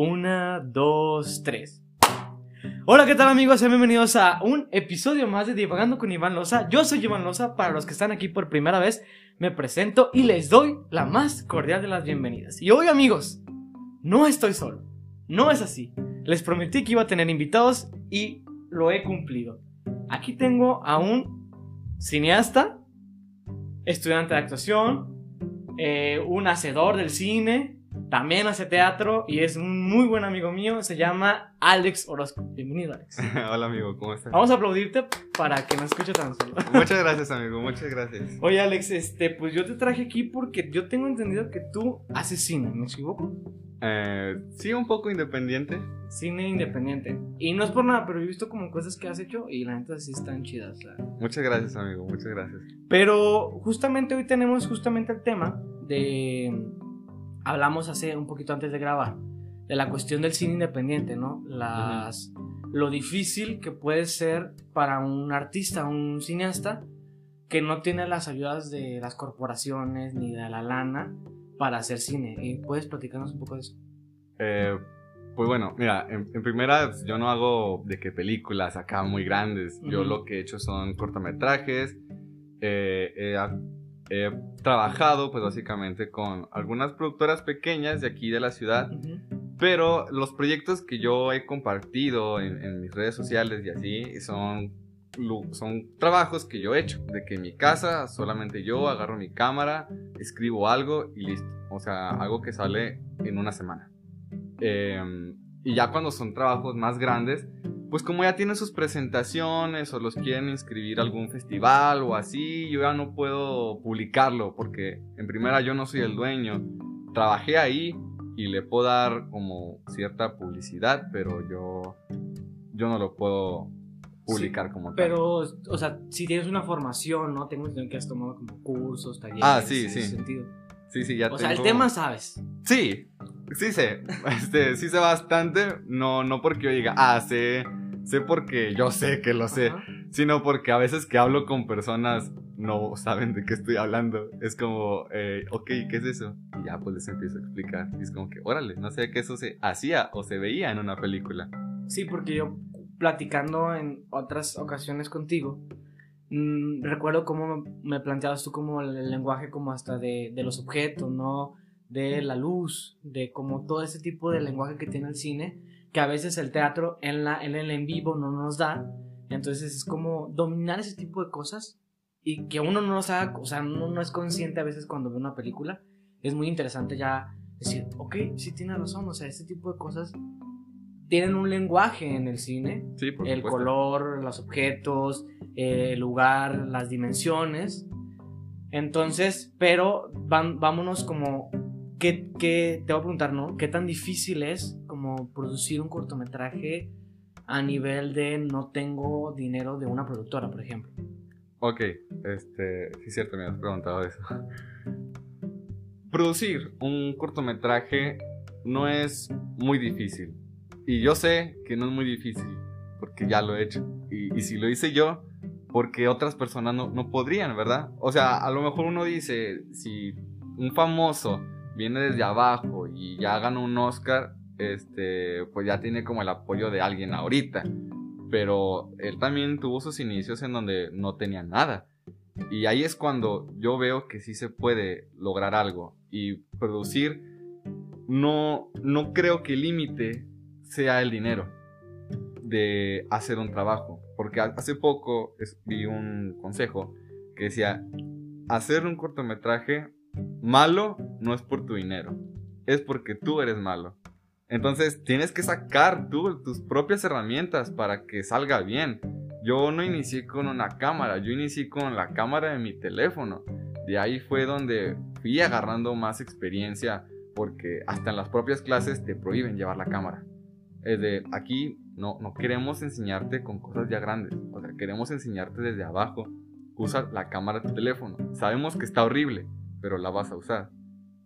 Una, dos, tres. Hola, ¿qué tal amigos? Sean bienvenidos a un episodio más de Divagando con Iván Loza. Yo soy Iván Loza, para los que están aquí por primera vez, me presento y les doy la más cordial de las bienvenidas. Y hoy amigos, no estoy solo, no es así. Les prometí que iba a tener invitados y lo he cumplido. Aquí tengo a un cineasta, estudiante de actuación, eh, un hacedor del cine, también hace teatro y es un muy buen amigo mío, se llama Alex Orozco. Bienvenido, Alex. Hola, amigo, ¿cómo estás? Vamos a aplaudirte para que no escuche tan solo. Muchas gracias, amigo, muchas gracias. Oye, Alex, este, pues yo te traje aquí porque yo tengo entendido que tú haces cine, ¿me equivoco? Eh, sí, un poco independiente. Cine independiente. Y no es por nada, pero he visto como cosas que has hecho y la neta sí están chidas. sea. Muchas gracias, amigo, muchas gracias. Pero justamente hoy tenemos justamente el tema de... Hablamos hace un poquito antes de grabar de la cuestión del cine independiente, ¿no? Las, Lo difícil que puede ser para un artista, un cineasta, que no tiene las ayudas de las corporaciones ni de la lana para hacer cine. ¿Y ¿Puedes platicarnos un poco de eso? Eh, pues bueno, mira, en, en primera yo no hago de que películas acá muy grandes. Yo Ujú. lo que he hecho son cortometrajes. Eh, he, he trabajado pues básicamente con algunas productoras pequeñas de aquí de la ciudad. Ujú. Pero los proyectos que yo he compartido en, en mis redes sociales y así son, son trabajos que yo he hecho. De que en mi casa solamente yo agarro mi cámara, escribo algo y listo. O sea, algo que sale en una semana. Eh, y ya cuando son trabajos más grandes, pues como ya tienen sus presentaciones o los quieren inscribir a algún festival o así, yo ya no puedo publicarlo porque en primera yo no soy el dueño. Trabajé ahí y le puedo dar como cierta publicidad, pero yo, yo no lo puedo publicar como tal. Pero, o sea, si tienes una formación, ¿no? Tengo que has tomado como cursos, talleres. Ah, sí, en ese sí. sentido. Sí, sí, ya O sea, el tema sabes. Sí, sí sé. Este, sí sé bastante. No, no porque yo diga, ah, sé, sé porque yo sé que lo sé. Ajá. Sino porque a veces que hablo con personas no saben de qué estoy hablando. Es como, eh, ok, ¿qué es eso? Y ya pues les empiezo a explicar. Y es como que, órale, no sé que eso se hacía o se veía en una película. Sí, porque yo platicando en otras ocasiones contigo, mm, recuerdo cómo me- planteabas tú como el, el lenguaje como hasta de, de los objetos, ¿no? De la luz, de como todo ese tipo de lenguaje que tiene el cine, que a veces el teatro en, la, en el en vivo no nos da. Entonces es como dominar ese tipo de cosas y que uno no los haga, o sea, uno no es consciente a veces cuando ve una película. Es muy interesante ya decir, ok, sí tiene razón, o sea, este tipo de cosas tienen un lenguaje en el cine, Sí, por el color, los objetos, eh, el lugar, las dimensiones. Entonces, pero van, vámonos como, ¿qué, qué- te voy a preguntar, ¿no? ¿Qué tan difícil es como producir un cortometraje a nivel de no tengo dinero de una productora, por ejemplo? Ok, este, es cierto, me has preguntado eso. Producir un cortometraje no es muy difícil. Y yo sé que no es muy difícil, porque ya lo he hecho. Y, y si lo hice yo, porque otras personas no, no podrían, ¿verdad? O sea, a lo mejor uno dice, si un famoso viene desde abajo y ya gana un Oscar, este, pues ya tiene como el apoyo de alguien ahorita pero él también tuvo sus inicios en donde no tenía nada. Y ahí es cuando yo veo que sí se puede lograr algo. Y producir, no, no creo que el límite sea el dinero de hacer un trabajo. Porque ha- hace poco vi un consejo que decía, hacer un cortometraje malo no es por tu dinero, es porque tú eres malo. Entonces tienes que sacar tú tus propias herramientas para que salga bien. Yo no inicié con una cámara, yo inicié con la cámara de mi teléfono. De ahí fue donde fui agarrando más experiencia porque hasta en las propias clases te prohíben llevar la cámara. Es de aquí no, no queremos enseñarte con cosas ya grandes, o sea, queremos enseñarte desde abajo. Usa la cámara de tu teléfono. Sabemos que está horrible, pero la vas a usar.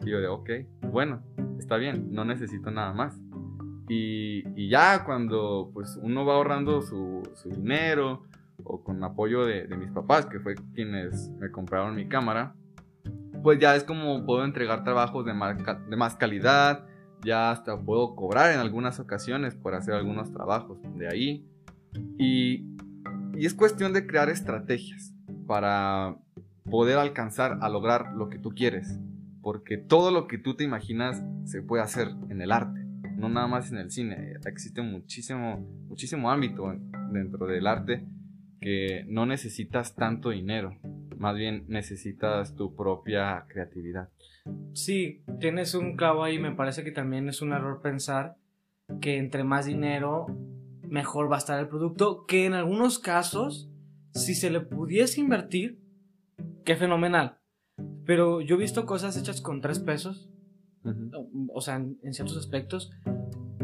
Y yo de, ok, bueno, está bien, no necesito nada más. Y, y ya cuando pues uno va ahorrando su, su dinero o con apoyo de, de mis papás, que fue quienes me compraron mi cámara, pues ya es como puedo entregar trabajos de más, ca- de más calidad, ya hasta puedo cobrar en algunas ocasiones por hacer algunos trabajos de ahí. Y, y es cuestión de crear estrategias para poder alcanzar a lograr lo que tú quieres. Porque todo lo que tú te imaginas se puede hacer en el arte, no nada más en el cine. Existe muchísimo, muchísimo ámbito dentro del arte que no necesitas tanto dinero, más bien necesitas tu propia creatividad. Sí, tienes un clavo ahí, me parece que también es un error pensar que entre más dinero, mejor va a estar el producto, que en algunos casos, si se le pudiese invertir, qué fenomenal. Pero yo he visto cosas hechas con tres pesos, o, sea, en, ciertos aspectos,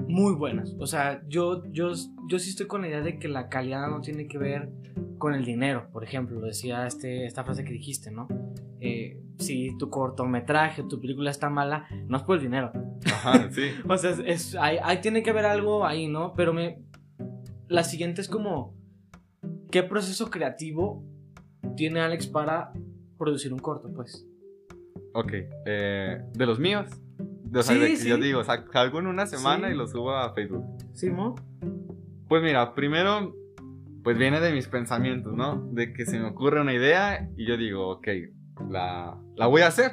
muy buenas. O sea, yo, yo, yo sí estoy con la idea de que la calidad no tiene que ver con el dinero, por ejemplo, decía este, esta frase que dijiste, ¿no? Eh, si tu cortometraje, tu película está mala, no es por el dinero. Ajá, sí. o sea, es, ahí, tiene que haber algo ahí, ¿no? Pero me, la siguiente es como, ¿qué proceso creativo tiene Alex para producir un corto, pues? Ok, eh, de los míos. O sea, de que yo digo, salgo en una semana y lo subo a Facebook. Sí, ¿no? Pues mira, primero pues viene de mis pensamientos, ¿no? De que se me ocurre una idea y yo digo, ok, la, la voy a hacer.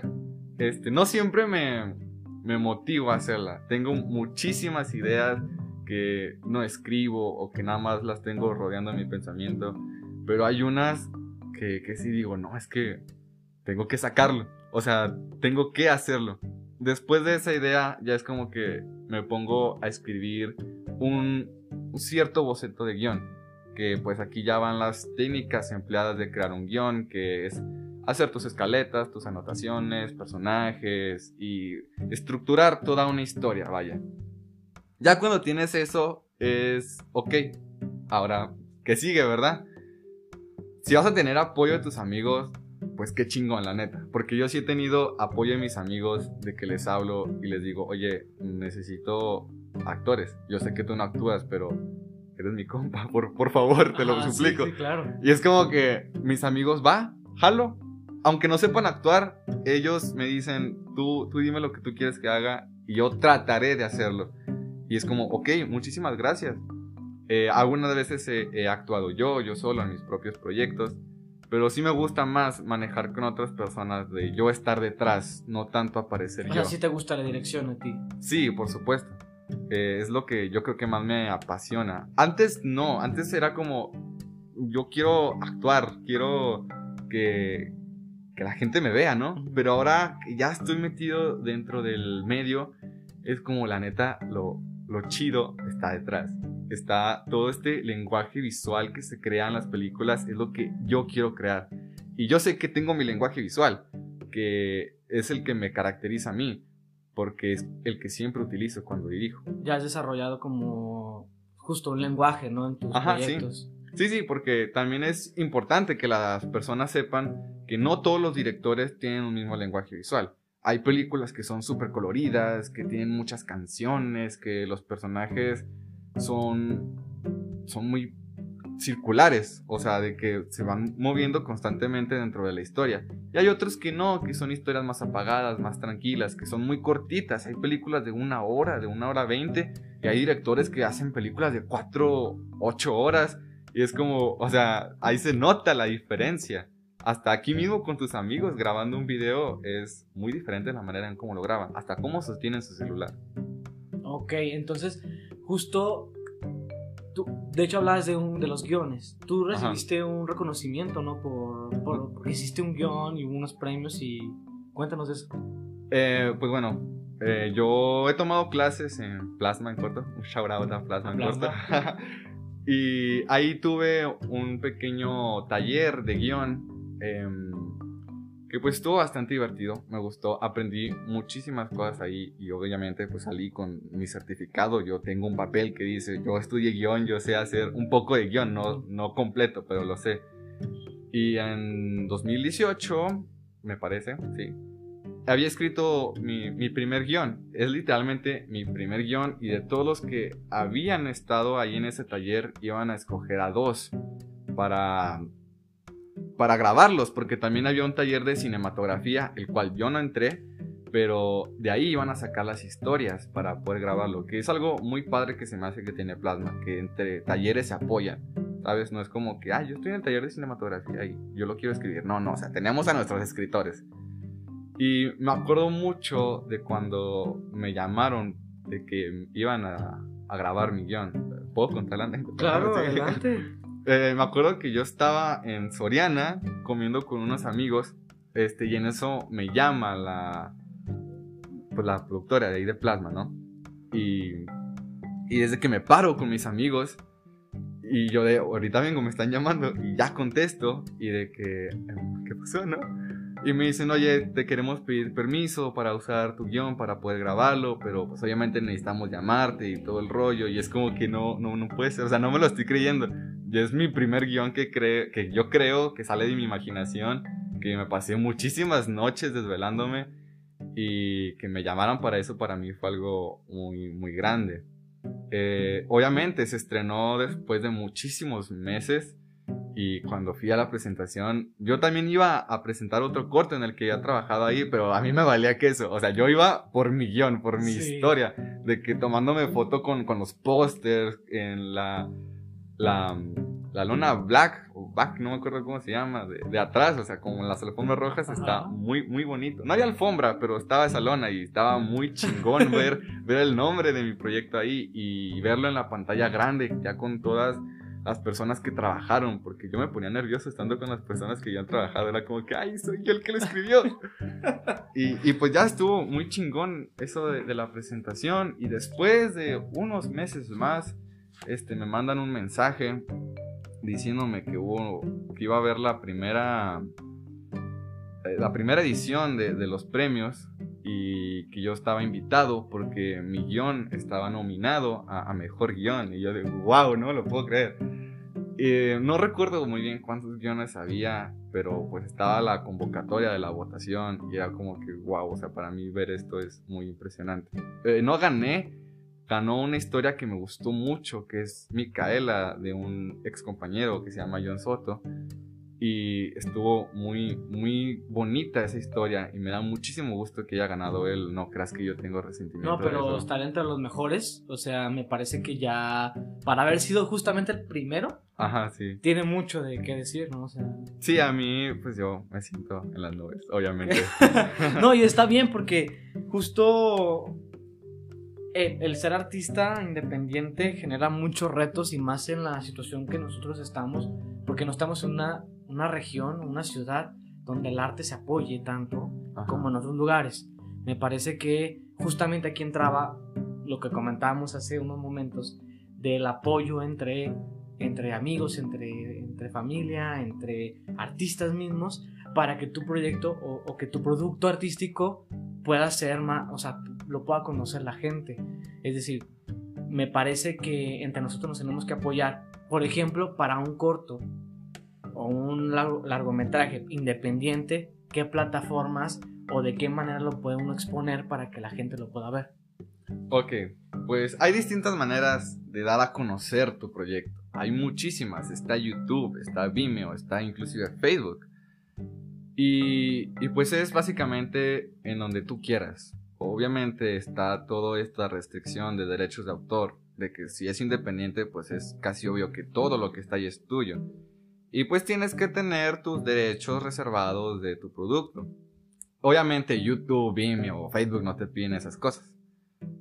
Este, no siempre me, me motivo a hacerla. Tengo muchísimas ideas que no escribo o que nada más las tengo rodeando mi pensamiento. Pero hay unas que, que sí digo, no, es que tengo que sacarlo. O sea, tengo que hacerlo. Después de esa idea ya es como que me pongo a escribir un, cierto boceto de guion que pues aquí ya van las técnicas empleadas de crear un guion, que es hacer tus escaletas, tus anotaciones, personajes y estructurar toda una historia, vaya. Ya cuando tienes eso es, ok, ahora, ¿qué sigue, verdad? Si vas a tener apoyo de tus amigos, pues qué chingón, la neta. Porque yo sí he tenido apoyo de mis amigos de que les hablo y les digo, oye, necesito actores. Yo sé que tú no actúas, pero eres mi compa, por, por favor, te lo suplico. Sí, claro. Y es como que mis amigos, va, jalo. Aunque no sepan actuar, ellos me dicen, tú, tú dime lo que tú quieres que haga y yo trataré de hacerlo. Y es como, ok, muchísimas gracias. Eh, algunas veces he, actuado yo, yo solo en mis propios proyectos, pero sí me gusta más manejar con otras personas, de yo estar detrás, no tanto aparecer o yo. Sea, sí te gusta la dirección a ti. Sí, por supuesto. Eh, es lo que yo creo que más me apasiona. Antes no, antes era como, yo quiero actuar, quiero que, que la gente me vea, ¿no? Pero ahora que ya estoy metido dentro del medio, es como la neta, lo, lo chido está detrás. Está todo este lenguaje visual que se crea en las películas, es lo que yo quiero crear. Y yo sé que tengo mi lenguaje visual, que es el que me caracteriza a mí porque es el que siempre utilizo cuando dirijo. Ya has desarrollado como justo un lenguaje, ¿no? En tus proyectos. Sí. sí, sí, porque también es importante que las personas sepan que no todos los directores tienen un mismo lenguaje visual. Hay películas que son súper coloridas, que tienen muchas canciones, que los personajes son, son muy circulares, o sea, de que se van moviendo constantemente dentro de la historia. Y hay otros que no, que son historias más apagadas, más tranquilas, que son muy cortitas. Hay películas de una hora, de una hora veinte, y hay directores que hacen películas de cuatro, ocho horas. Y es como, o sea, ahí se nota la diferencia. Hasta aquí mismo con tus amigos grabando un video es muy diferente la manera en cómo lo graban, hasta cómo sostienen su celular. Ok, entonces justo de hecho, hablabas de, un, de los guiones. Tú recibiste un reconocimiento, ¿no? Por, por, porque hiciste un guion y unos premios y cuéntanos eso. Eh, pues bueno, eh, yo he tomado clases en Plasma en corto. Un shout out a Plasma en corto. y ahí tuve un pequeño taller de guion. Eh, que pues estuvo bastante divertido, me gustó, aprendí muchísimas cosas ahí y obviamente pues salí con mi certificado, yo tengo un papel que dice yo estudié guion, yo sé hacer un poco de guion, no, no completo, pero lo sé. Y en 2018, me parece, sí, había escrito mi, mi primer guion, es literalmente mi primer guion y de todos los que habían estado ahí en ese taller iban a escoger a dos para para grabarlos, porque también había un taller de cinematografía, el cual yo no entré, pero de ahí iban a sacar las historias para poder grabarlo, que es algo muy padre que se me hace que tiene Plasma, que entre talleres se apoyan, ¿sabes? No es como que, ah, yo estoy en el taller de cinematografía y yo lo quiero escribir. No, no, o sea, tenemos a nuestros escritores. Y me acuerdo mucho de cuando me llamaron de que iban a, a grabar mi guion. ¿Puedo contar la anécdota? Claro, adelante. Eh, me acuerdo que yo estaba en Soriana comiendo con unos amigos este, y en eso me llama la, pues, la productora de ahí de Plasma, ¿no? Y, y desde que me paro con mis amigos y yo de, ahorita vengo, me están llamando y ya contesto y de que, em, ¿qué pasó, no? Y me dicen, oye, te queremos pedir permiso para usar tu guion, para poder grabarlo, pero pues obviamente necesitamos llamarte y todo el rollo. Y es como que no, no, no puede ser, o sea, no me lo estoy creyendo. Y es mi primer guion que, cre que yo creo que sale de mi imaginación, que me pasé muchísimas noches desvelándome y que me llamaran para eso para mí fue algo muy, muy grande. Eh, obviamente se estrenó después de muchísimos meses y cuando fui a la presentación, yo también iba a presentar otro corto en el que ya trabajado ahí, pero a mí me valía que eso. O sea, yo iba por mi guion, por mi Sí. historia, de que tomándome foto con, con los pósters en la, la, la lona black, o back, no me acuerdo cómo se llama, de, de atrás, o sea, como en las alfombras rojas, está muy, muy bonito. No había alfombra, pero estaba esa lona y estaba muy chingón ver, ver el nombre de mi proyecto ahí y verlo en la pantalla grande, ya con todas las personas que trabajaron, porque yo me ponía nervioso estando con las personas que ya han trabajado, era como que, ay, soy yo el que lo escribió. y, y pues ya estuvo muy chingón eso de, de la presentación y después de unos meses más, este, me mandan un mensaje diciéndome que hubo, que iba a haber la primera, eh, la primera edición de, los premios y que yo estaba invitado porque mi guion estaba nominado a, a mejor guion. Y yo de, wow, no lo puedo creer. Eh, no recuerdo muy bien cuántos guiones había, pero pues estaba la convocatoria de la votación y era como que, wow, o sea, para mí ver esto es muy impresionante. Eh, no gané, ganó una historia que me gustó mucho, que es Micaela, de un ex compañero que se llama John Soto. Y estuvo muy, muy bonita esa historia y me da muchísimo gusto que haya ganado él. No creas que yo tengo resentimiento. No, pero estar entre los mejores, o sea, me parece que ya, para haber sido justamente el primero, Ajá, sí. tiene mucho de qué decir, ¿no? O sea, Sí, a mí, pues yo me siento en las nubes, obviamente. no, y está bien porque justo el, el ser artista independiente genera muchos retos y más en la situación que nosotros estamos, porque no estamos en una, una región, una ciudad donde el arte se apoye tanto Ajá. como en otros lugares. Me parece que justamente aquí entraba lo que comentábamos hace unos momentos del apoyo entre, entre amigos, entre, entre familia, entre artistas mismos, para que tu proyecto o, o que tu producto artístico pueda ser más, o sea, lo pueda conocer la gente. Es decir, me parece que entre nosotros nos tenemos que apoyar. Por ejemplo, para un corto o un largo- largometraje independiente, qué plataformas o de qué manera lo puede uno exponer para que la gente lo pueda ver. Ok, pues hay distintas maneras de dar a conocer tu proyecto. Hay muchísimas. Está YouTube, está Vimeo, está inclusive Facebook. Y pues es básicamente en donde tú quieras. Obviamente está toda esta restricción de derechos de autor, de que si es independiente, pues es casi obvio que todo lo que está ahí es tuyo. Y pues tienes que tener tus derechos reservados de tu producto. Obviamente YouTube, Vimeo o Facebook no te piden esas cosas.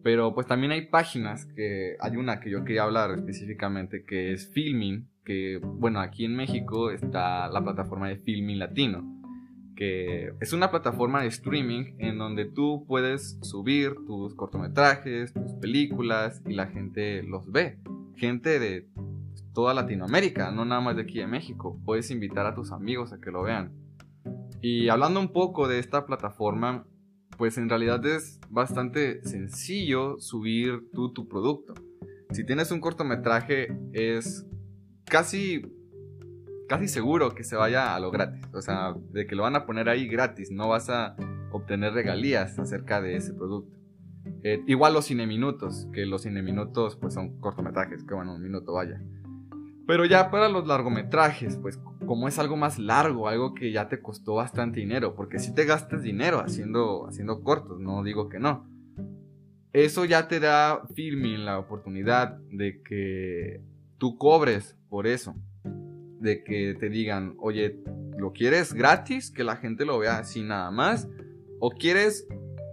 Pero pues también hay páginas que hay una que yo quería hablar específicamente que es Filmin, que bueno, aquí en México está la plataforma de Filmin Latino, que es una plataforma de streaming en donde tú puedes subir tus cortometrajes, tus películas y la gente los ve. Gente de toda Latinoamérica, no nada más de aquí de México. Puedes invitar a tus amigos a que lo vean. Y hablando un poco de esta plataforma, pues en realidad es bastante sencillo subir tú tu producto. Si tienes un cortometraje es casi casi seguro que se vaya a lo gratis, o sea, de que lo van a poner ahí gratis, no vas a obtener regalías acerca de ese producto. Eh, igual los cineminutos, que los cineminutos pues son cortometrajes, que bueno, un minuto vaya. Pero ya para los largometrajes, pues como es algo más largo, algo que ya te costó bastante dinero, porque si te gastas dinero haciendo, haciendo cortos, no digo que no. Eso ya te da filming la oportunidad de que tú cobres por eso. De que te digan, oye, ¿lo quieres gratis? Que la gente lo vea así nada más. ¿O quieres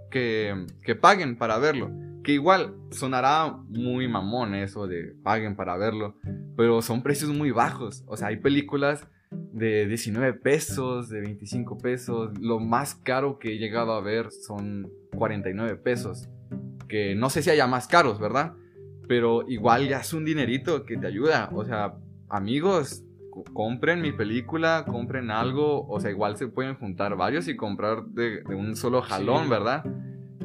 que, que paguen para verlo? Que igual sonará muy mamón eso de paguen para verlo, pero son precios muy bajos. O sea, hay películas de 19 pesos, de 25 pesos. Lo más caro que he llegado a ver son 49 pesos. Que no sé si haya más caros, ¿verdad? Pero igual ya es un dinerito que te ayuda. O sea, amigos, compren mi película, compren algo. O sea, igual se pueden juntar varios y comprar de, un solo jalón, ¿verdad?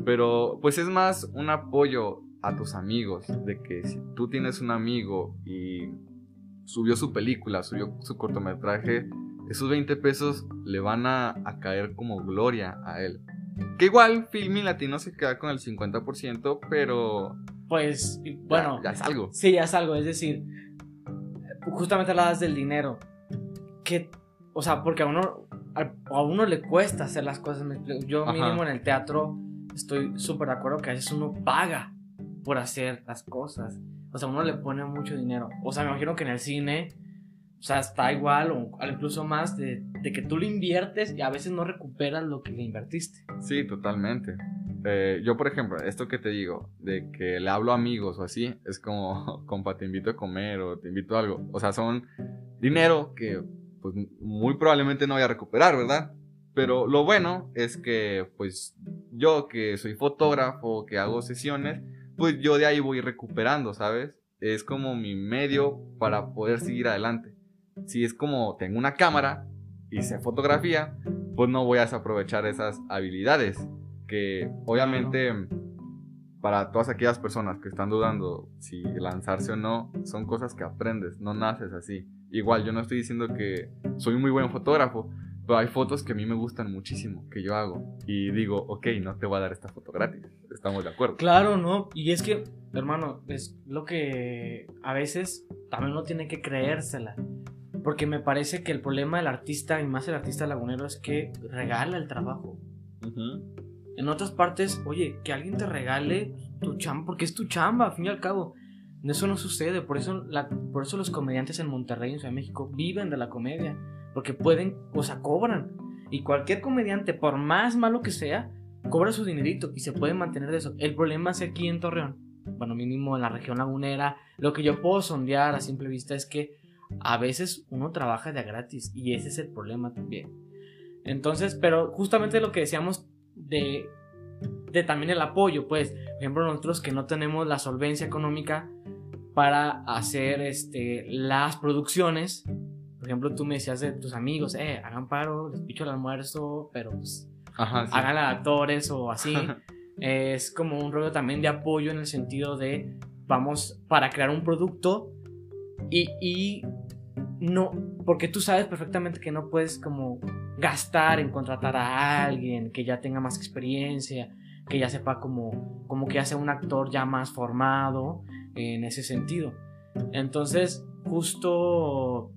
Pero pues es más un apoyo a tus amigos. De que si tú tienes un amigo y subió su película, subió su cortometraje, esos 20 pesos le van a, caer como gloria a él. Que igual Filmi Latino se queda con el 50%, pero... Pues, bueno... Ya, es algo. Sí, ya es algo. Es decir, justamente hablabas del dinero. Que, o sea, porque a uno, a, uno le cuesta hacer las cosas. Yo mínimo en el teatro estoy súper de acuerdo que a veces uno paga por hacer las cosas. O sea, uno le pone mucho dinero. O sea, me imagino que en el cine, o sea, está igual o incluso más de, que tú lo inviertes y a veces no recuperas lo que le invertiste. Sí, totalmente. Eh, yo, por ejemplo, esto que te digo, de que le hablo a amigos o así, es como, compa, te invito a comer o te invito a algo. O sea, son dinero que pues muy probablemente no voy a recuperar, ¿verdad? Pero lo bueno es que, pues, yo que soy fotógrafo, que hago sesiones, pues yo de ahí voy recuperando, ¿sabes? Es como mi medio para poder seguir adelante. Si es como tengo una cámara y sé fotografía, pues no voy a desaprovechar esas habilidades que obviamente para todas aquellas personas que están dudando si lanzarse o no, son cosas que aprendes, no naces así. Igual yo no estoy diciendo que soy un muy buen fotógrafo, pero hay fotos que a mí me gustan muchísimo, que yo hago. Y digo, ok, no te voy a dar esta foto gratis. Estamos de acuerdo. Claro, ¿no? Y es que, hermano, es lo que a veces también uno tiene que creérsela. Porque me parece que el problema del artista, y más el artista lagunero, es que regala el trabajo. En otras partes, oye, que alguien te regale tu chamba, porque es tu chamba, al fin y al cabo. Eso no sucede, por eso, por eso los comediantes en Monterrey, en Ciudad de México, viven de la comedia porque pueden, o sea, cobran. Y cualquier comediante, por más malo que sea, cobra su dinerito y se puede mantener de eso. El problema es aquí en Torreón, bueno, mínimo en la región lagunera, lo que yo puedo sondear a simple vista es que a veces uno trabaja de gratis y ese es el problema también. Entonces, pero justamente lo que decíamos de, de también el apoyo, pues, por ejemplo, nosotros que no tenemos la solvencia económica para hacer este, las producciones, por ejemplo, tú me decías de tus amigos, eh, hagan paro, les picho el almuerzo, pero pues hagan actores o así. es como un rollo también de apoyo en el sentido de vamos para crear un producto y, y no, porque tú sabes perfectamente que no puedes como gastar en contratar a alguien que ya tenga más experiencia, que ya sepa como, como que ya sea un actor ya más formado en ese sentido. Entonces, justo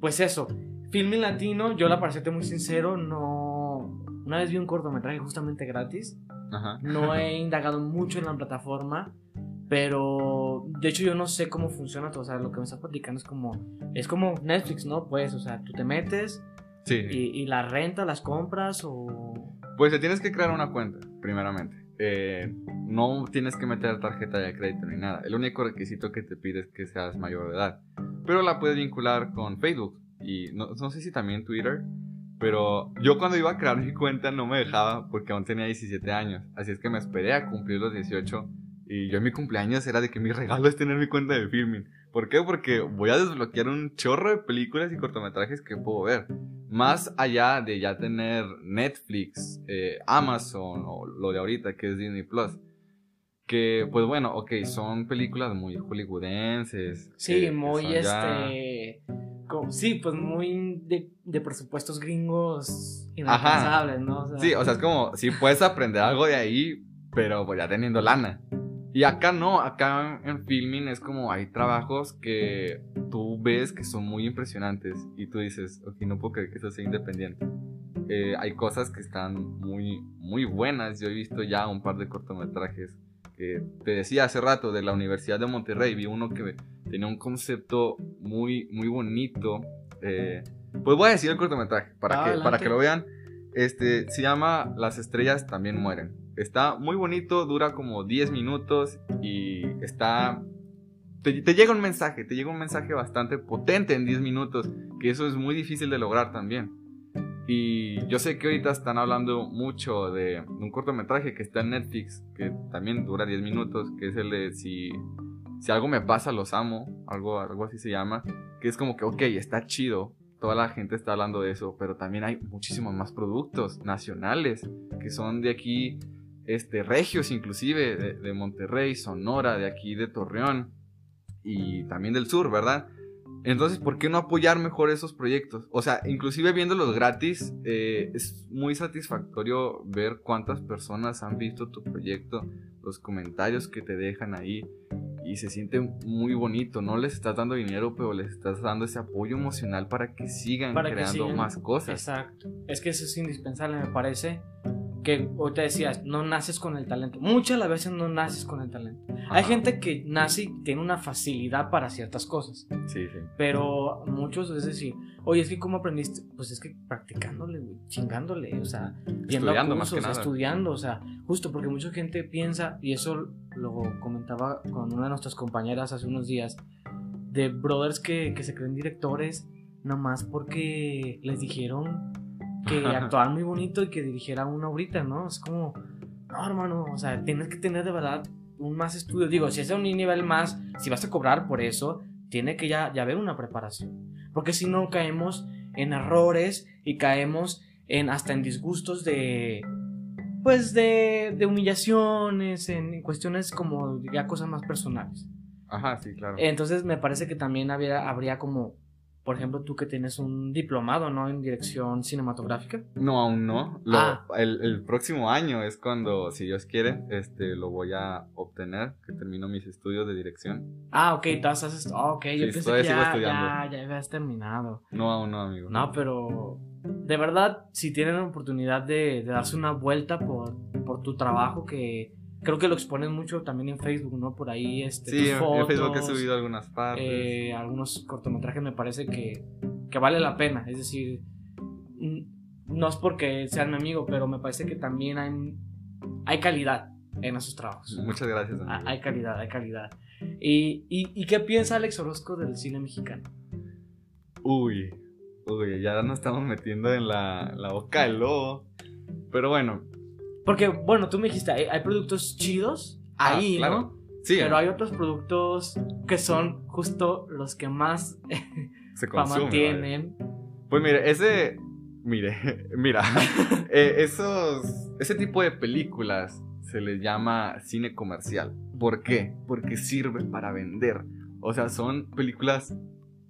pues eso, filming latino, yo la para serte muy sincero, no... Una vez vi un cortometraje justamente gratis. No he indagado mucho en la plataforma, pero de hecho yo no sé cómo funciona todo. O sea, lo que me estás platicando es como, es como Netflix, ¿no? Pues, o sea, tú te metes sí. y, y la renta, las compras o... Pues te tienes que crear una cuenta, primeramente. Eh, no tienes que meter tarjeta de crédito ni nada. El único requisito que te pide es que seas mayor de edad pero la puedes vincular con Facebook y no, no, sé si también Twitter. Pero yo cuando iba a crear mi cuenta no me dejaba porque aún tenía 17 años. Así es que me esperé a cumplir los 18. Y yo en mi cumpleaños era de que mi regalo es tener mi cuenta de filming. ¿Por qué? Porque voy a desbloquear un chorro de películas y cortometrajes que puedo ver. Más allá de ya tener Netflix, eh, Amazon o lo de ahorita que es Disney Plus que pues bueno, ok, son películas muy hollywoodenses. Sí, muy este... sí, pues muy de, presupuestos gringos inalcanzables, ¿no? sí, o sea, es como, sí puedes aprender algo de ahí, pero pues ya teniendo lana. Y acá no, acá en filming es como hay trabajos que tú ves que son muy impresionantes y tú dices, ok, no puedo creer que eso sea independiente. Eh, hay cosas que están muy, muy buenas. Yo he visto ya un par de cortometrajes que te decía hace rato de la Universidad de Monterrey. Vi uno que tenía un concepto muy, muy bonito. Eh, pues voy a decir el cortometraje para, que, para que lo vean. Este, se llama Las estrellas también mueren. Está muy bonito, dura como 10 minutos y está... Te, llega un mensaje, te llega un mensaje bastante potente en 10 minutos, que eso es muy difícil de lograr también. Y yo sé que ahorita están hablando mucho de, un cortometraje que está en Netflix, que también dura 10 minutos, que es el de si, si algo me pasa, los amo, algo, algo así se llama, que es como que, ok, está chido, toda la gente está hablando de eso, pero también hay muchísimos más productos nacionales que son de aquí, este, regios inclusive, de, Monterrey, Sonora, de aquí de Torreón y también del sur, ¿verdad? Entonces, ¿por qué no apoyar mejor esos proyectos? O sea, inclusive viéndolos gratis, eh, es muy satisfactorio ver cuántas personas han visto tu proyecto, los comentarios que te dejan ahí y se siente muy bonito. No les estás dando dinero, pero les estás dando ese apoyo emocional para que sigan creando más cosas. Exacto. Es que eso es indispensable, me parece. Que hoy te decías, no naces con el talento. Muchas las veces no naces con el talento. Hay gente que nace y tiene una facilidad para ciertas cosas. Sí, sí. Pero muchos es decir, oye, es que ¿cómo aprendiste? Pues es que practicándole, chingándole, o sea, estudiando, cursos, más que estudiando, o sea, justo porque mucha gente piensa, y eso lo comentaba con una de nuestras compañeras hace unos días, de brothers que, que se creen directores, nomás porque les dijeron que actuaban muy bonito y que dirigieran una ahorita, ¿no? Es como, no, hermano, o sea, tienes que tener de verdad un más estudio. Digo, si es a un nivel más, si vas a cobrar por eso, tiene que ya, ya haber una preparación. Porque si no caemos en errores y caemos en hasta en disgustos de pues de, de humillaciones, en cuestiones como ya cosas más personales. Ajá, sí, claro. Entonces me parece que también habría, habría como por ejemplo, tú que tienes un diplomado, ¿no? En dirección cinematográfica. No, aún no. Ah. el, próximo año es cuando, si Dios quiere, este, lo voy a obtener, que termino mis estudios de dirección. Ah, ok, estás, haces, oh, ok, yo pensé que ya, ya, ya habías terminado. No, aún no, amigo. No, pero de verdad, si tienen la oportunidad de, de darse una vuelta por, por tu trabajo, que creo que lo exponen mucho también en Facebook, ¿no? Por ahí, este, sí, en Facebook he subido algunas partes. Eh, algunos cortometrajes me parece que, que vale la pena, es decir, no es porque sean mi amigo, pero me parece que también hay, hay calidad en esos trabajos. Muchas gracias. Amigo. Hay calidad, hay calidad. ¿Y, y, y qué piensa Alex Orozco del cine mexicano? Uy, uy, ya nos estamos metiendo en la, la boca del lobo. Pero bueno, porque, bueno, tú me dijiste, hay, productos chidos ah, ahí, ¿no? Sí. Pero hay otros productos que son justo los que más se consumen. Pues mire, ese. Mire, mira. Eh, esos. Ese tipo de películas se les llama cine comercial. ¿Por qué? Porque sirve para vender. O sea, son películas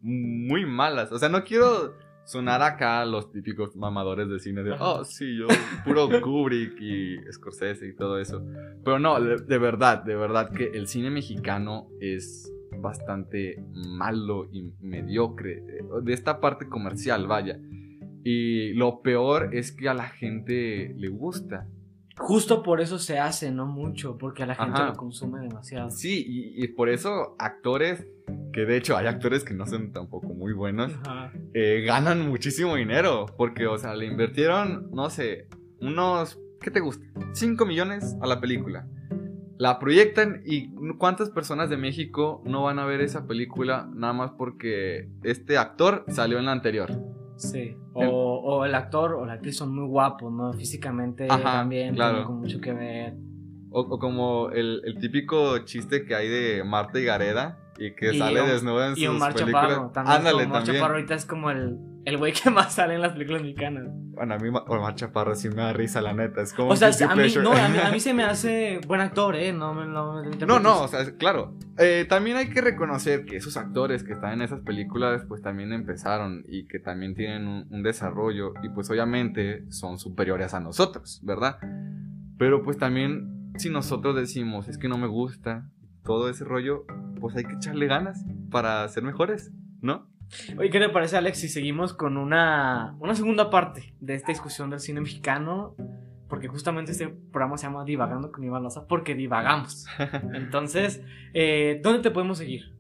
muy malas. O sea, no quiero sonar acá los típicos mamadores de cine de, oh, sí, yo, puro Kubrick y Scorsese y todo eso. Pero no, de, verdad, de verdad que el cine mexicano es bastante malo y mediocre. De esta parte comercial, vaya. Y lo peor es que a la gente le gusta. Justo por eso se hace, no mucho, porque a la gente lo consume demasiado. Sí, y, por eso actores, que de hecho hay actores que no son tampoco muy buenos, eh, ganan muchísimo dinero, porque, o sea, le invirtieron, no sé, unos, ¿qué te gusta? 5 millones a la película. La proyectan y cuántas personas de México no van a ver esa película nada más porque este actor salió en la anterior. Sí. O, el actor o la actriz son muy guapos, ¿no? Físicamente también claro. con mucho que ver. O, como el, el, típico chiste que hay de Marta y Gareda y que sale desnuda en y sus películas. Chaparro, también Ándale, Omar también. Chaparro ahorita es como el, el güey que más sale en las películas mexicanas. Bueno, a mí Omar Chaparro sí me da risa, la neta. Es como o sea, a mí, no, a, mí, a mí, se me hace buen actor, ¿eh? No, no, no, no, o sea, claro. Eh, también hay que reconocer que esos actores que están en esas películas, pues también empezaron y que también tienen un, un desarrollo y pues obviamente son superiores a nosotros, ¿verdad? Pero pues también si nosotros decimos, es que no me gusta, todo ese rollo, pues hay que echarle ganas para ser mejores, ¿no? Oye, ¿qué te parece, Alex, si seguimos con una, una segunda parte de esta discusión del cine mexicano? Porque justamente este programa se llama Divagando con Iván Loza, porque divagamos. Entonces, eh, ¿dónde te podemos seguir?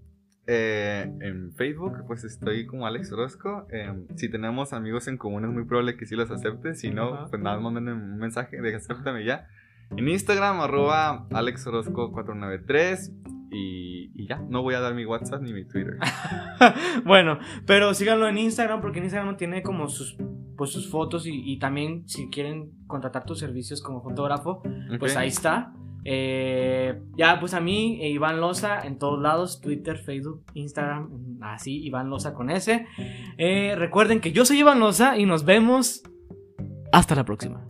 Eh, en Facebook, pues estoy como Alex Orozco. Eh, si tenemos amigos en común, es muy probable que sí los acepte. Si no, pues nada, manden un mensaje de acéptame ya. En Instagram, arroba Alex Orozco 493. Y, ya, no voy a dar mi WhatsApp ni mi Twitter. bueno, pero síganlo en Instagram porque en Instagram tiene como sus, pues, sus fotos y, y también si quieren contratar tus servicios como fotógrafo, pues ahí está. Eh, ya, pues a mí, eh, Iván Loza en todos lados, Twitter, Facebook, Instagram, así, Iván Loza con S. Eh, recuerden que yo soy Iván Loza y nos vemos hasta la próxima.